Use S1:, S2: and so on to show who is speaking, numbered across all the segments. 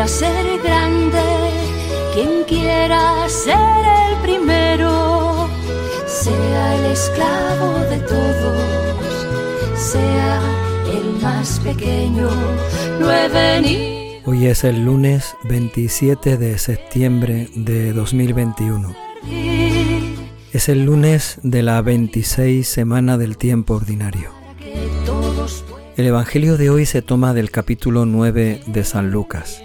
S1: quiera ser grande, quien quiera ser el primero, sea el esclavo de todos, sea el más pequeño.
S2: Hoy es el lunes 27 de septiembre de 2021. Es el lunes de la 26 semana del tiempo ordinario. El Evangelio de hoy se toma del capítulo 9 de San Lucas.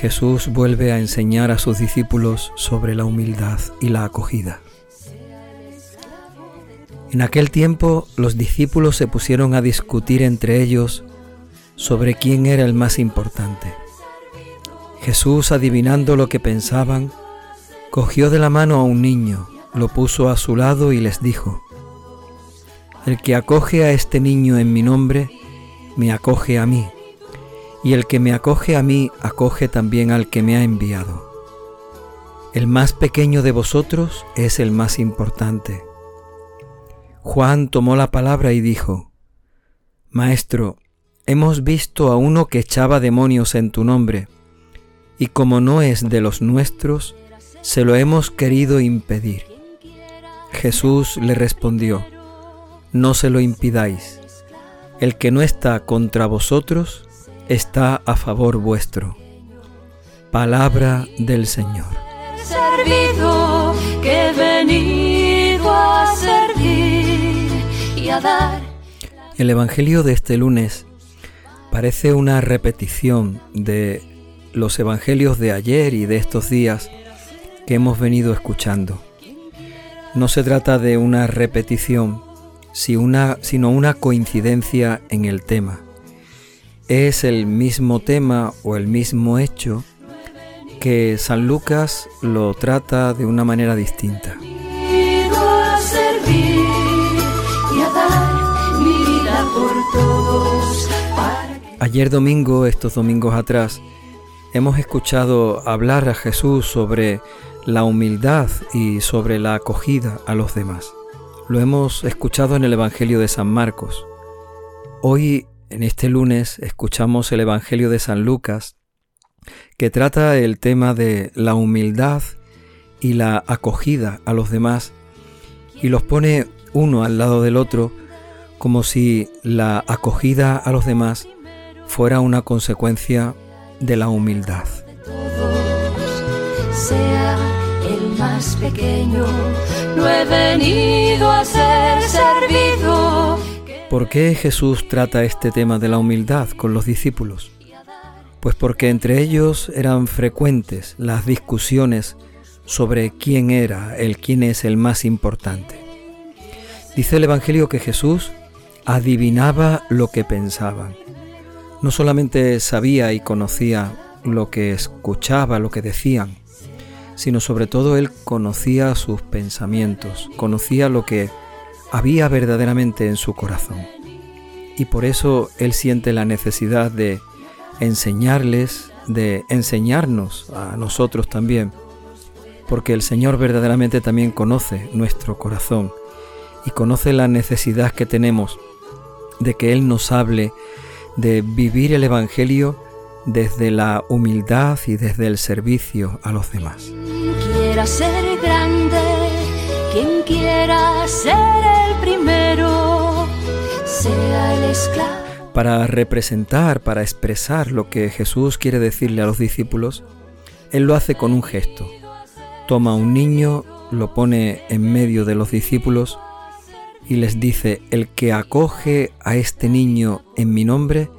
S2: Jesús vuelve a enseñar a sus discípulos sobre la humildad y la acogida. En aquel tiempo los discípulos se pusieron a discutir entre ellos sobre quién era el más importante. Jesús, adivinando lo que pensaban, cogió de la mano a un niño, lo puso a su lado y les dijo, El que acoge a este niño en mi nombre, me acoge a mí, y el que me acoge a mí, acoge también al que me ha enviado. El más pequeño de vosotros es el más importante. Juan tomó la palabra y dijo, Maestro, hemos visto a uno que echaba demonios en tu nombre, y como no es de los nuestros, se lo hemos querido impedir. Jesús le respondió, no se lo impidáis. El que no está contra vosotros está a favor vuestro. Palabra del Señor.
S1: Servido que he venido a servir y a dar.
S2: El Evangelio de este lunes parece una repetición de los Evangelios de ayer y de estos días que hemos venido escuchando. No se trata de una repetición, sino una coincidencia en el tema. Es el mismo tema o el mismo hecho que San Lucas lo trata de una manera distinta. Ayer domingo, estos domingos atrás, hemos escuchado hablar a Jesús sobre la humildad y sobre la acogida a los demás. Lo hemos escuchado en el Evangelio de San Marcos. Hoy, en este lunes, escuchamos el Evangelio de San Lucas, que trata el tema de la humildad y la acogida a los demás, y los pone uno al lado del otro como si la acogida a los demás fuera una consecuencia de la humildad
S1: sea el más pequeño, no he venido a ser servido.
S2: ¿Por qué Jesús trata este tema de la humildad con los discípulos? Pues porque entre ellos eran frecuentes las discusiones sobre quién era el quién es el más importante. Dice el Evangelio que Jesús adivinaba lo que pensaban. No solamente sabía y conocía lo que escuchaba, lo que decían, sino sobre todo él conocía sus pensamientos, conocía lo que había verdaderamente en su corazón. Y por eso él siente la necesidad de enseñarles, de enseñarnos a nosotros también, porque el Señor verdaderamente también conoce nuestro corazón y conoce la necesidad que tenemos de que Él nos hable de vivir el Evangelio desde la humildad y desde el servicio a los demás.
S1: Quiera ser quien quiera ser el primero, sea el esclavo.
S2: Para representar, para expresar lo que Jesús quiere decirle a los discípulos, Él lo hace con un gesto. Toma un niño, lo pone en medio de los discípulos y les dice, el que acoge a este niño en mi nombre,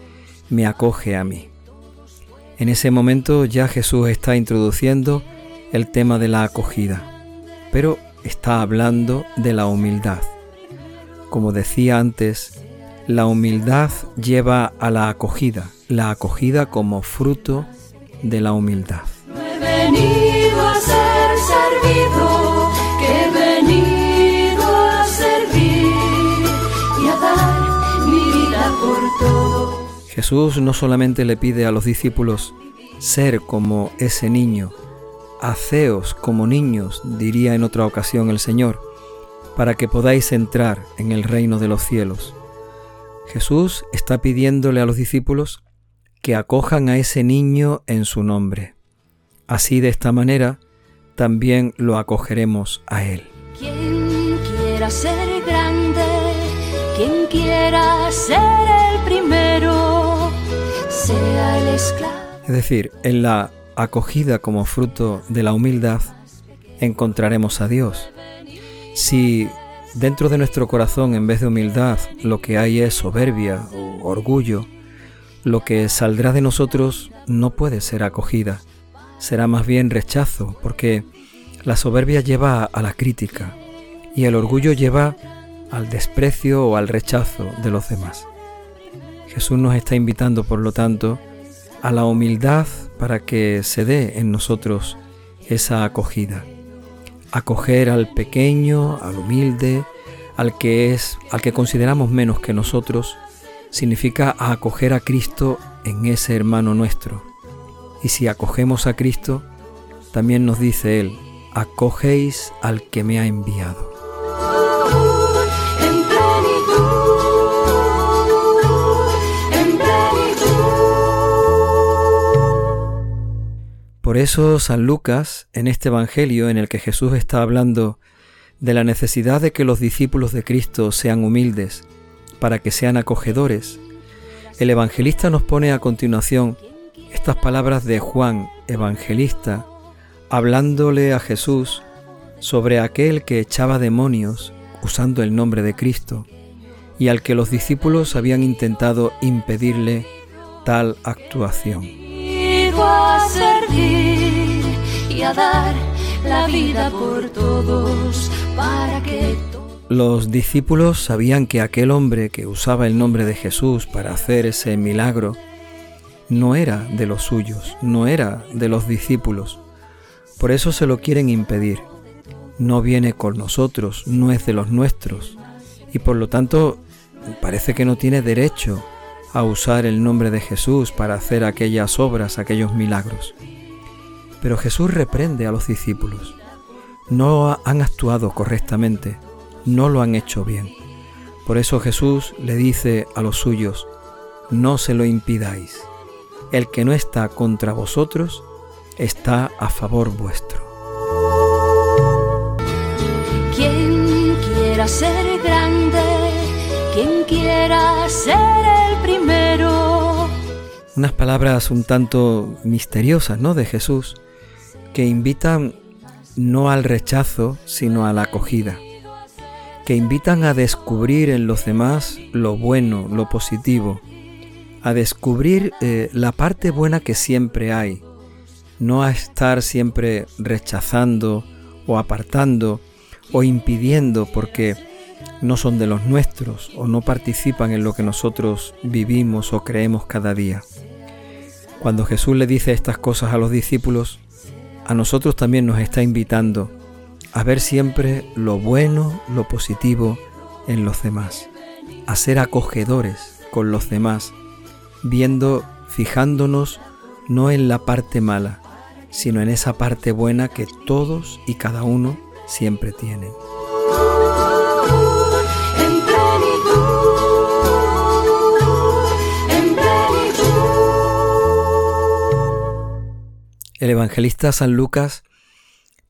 S2: me acoge a mí. En ese momento ya Jesús está introduciendo el tema de la acogida, pero está hablando de la humildad. Como decía antes, la humildad lleva a la acogida, la acogida como fruto de la humildad.
S1: he venido a ser servido, que he venido a servir y a dar mi vida por todo.
S2: Jesús no solamente le pide a los discípulos ser como ese niño, haceos como niños, diría en otra ocasión el Señor, para que podáis entrar en el reino de los cielos. Jesús está pidiéndole a los discípulos que acojan a ese niño en su nombre. Así de esta manera también lo acogeremos a él.
S1: Quien quiera ser grande, quien quiera ser el primero, sea el esclavo.
S2: Es decir, en la acogida como fruto de la humildad encontraremos a Dios. Si dentro de nuestro corazón en vez de humildad lo que hay es soberbia o orgullo, lo que saldrá de nosotros no puede ser acogida, será más bien rechazo, porque la soberbia lleva a la crítica y el orgullo lleva al desprecio o al rechazo de los demás. Jesús nos está invitando, por lo tanto, a la humildad para que se dé en nosotros esa acogida. Acoger al pequeño, al humilde, al que es, al que consideramos menos que nosotros, significa acoger a Cristo en ese hermano nuestro. Y si acogemos a Cristo, también nos dice Él, acogéis al que me ha enviado. Por eso San Lucas, en este Evangelio en el que Jesús está hablando de la necesidad de que los discípulos de Cristo sean humildes, para que sean acogedores, el evangelista nos pone a continuación estas palabras de Juan, evangelista, hablándole a Jesús sobre aquel que echaba demonios usando el nombre de Cristo y al que los discípulos habían intentado impedirle tal actuación
S1: a servir y a dar la vida por todos para que
S2: los discípulos sabían que aquel hombre que usaba el nombre de Jesús para hacer ese milagro no era de los suyos, no era de los discípulos. Por eso se lo quieren impedir. No viene con nosotros, no es de los nuestros. Y por lo tanto parece que no tiene derecho a usar el nombre de Jesús para hacer aquellas obras, aquellos milagros. Pero Jesús reprende a los discípulos. No han actuado correctamente, no lo han hecho bien. Por eso Jesús le dice a los suyos, no se lo impidáis. El que no está contra vosotros está a favor vuestro.
S1: Quien quiera ser grande, quien quiera ser primero.
S2: Unas palabras un tanto misteriosas, ¿no? De Jesús, que invitan no al rechazo, sino a la acogida, que invitan a descubrir en los demás lo bueno, lo positivo, a descubrir eh, la parte buena que siempre hay, no a estar siempre rechazando o apartando o impidiendo porque no son de los nuestros o no participan en lo que nosotros vivimos o creemos cada día. Cuando Jesús le dice estas cosas a los discípulos, a nosotros también nos está invitando a ver siempre lo bueno, lo positivo en los demás, a ser acogedores con los demás, viendo, fijándonos no en la parte mala, sino en esa parte buena que todos y cada uno siempre tienen. El evangelista San Lucas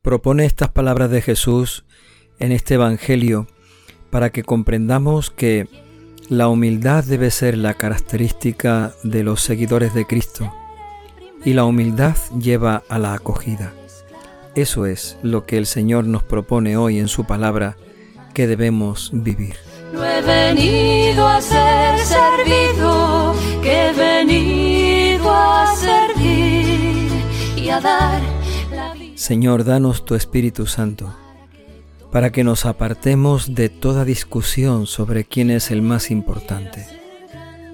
S2: propone estas palabras de Jesús en este Evangelio para que comprendamos que la humildad debe ser la característica de los seguidores de Cristo y la humildad lleva a la acogida. Eso es lo que el Señor nos propone hoy en su palabra que debemos vivir.
S1: No he venido a ser servido, que he venido a servir y a dar la vida.
S2: Señor, danos tu Espíritu Santo para que nos apartemos de toda discusión sobre quién es el más importante.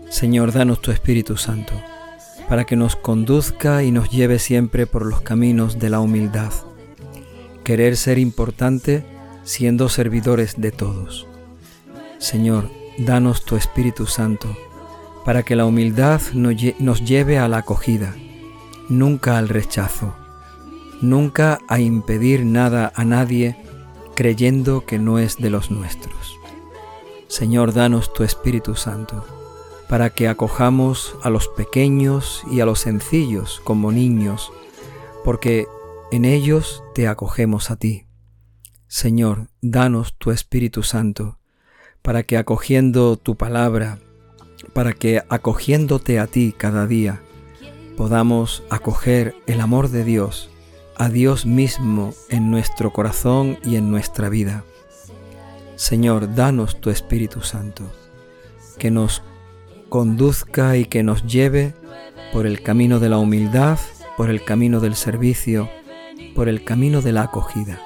S2: Señor, danos tu Espíritu Santo para que nos conduzca y nos lleve siempre por los caminos de la humildad. Querer ser importante siendo servidores de todos. Señor, danos tu Espíritu Santo, para que la humildad nos lleve a la acogida, nunca al rechazo, nunca a impedir nada a nadie creyendo que no es de los nuestros. Señor, danos tu Espíritu Santo, para que acojamos a los pequeños y a los sencillos como niños, porque en ellos te acogemos a ti. Señor, danos tu Espíritu Santo, para que acogiendo tu palabra, para que acogiéndote a ti cada día, podamos acoger el amor de Dios, a Dios mismo en nuestro corazón y en nuestra vida. Señor, danos tu Espíritu Santo, que nos conduzca y que nos lleve por el camino de la humildad, por el camino del servicio, por el camino de la acogida.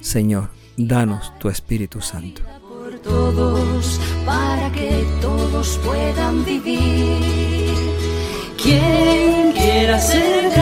S2: Señor, danos tu Espíritu Santo.
S1: Por todos, para que todos puedan vivir. Quien quiera ser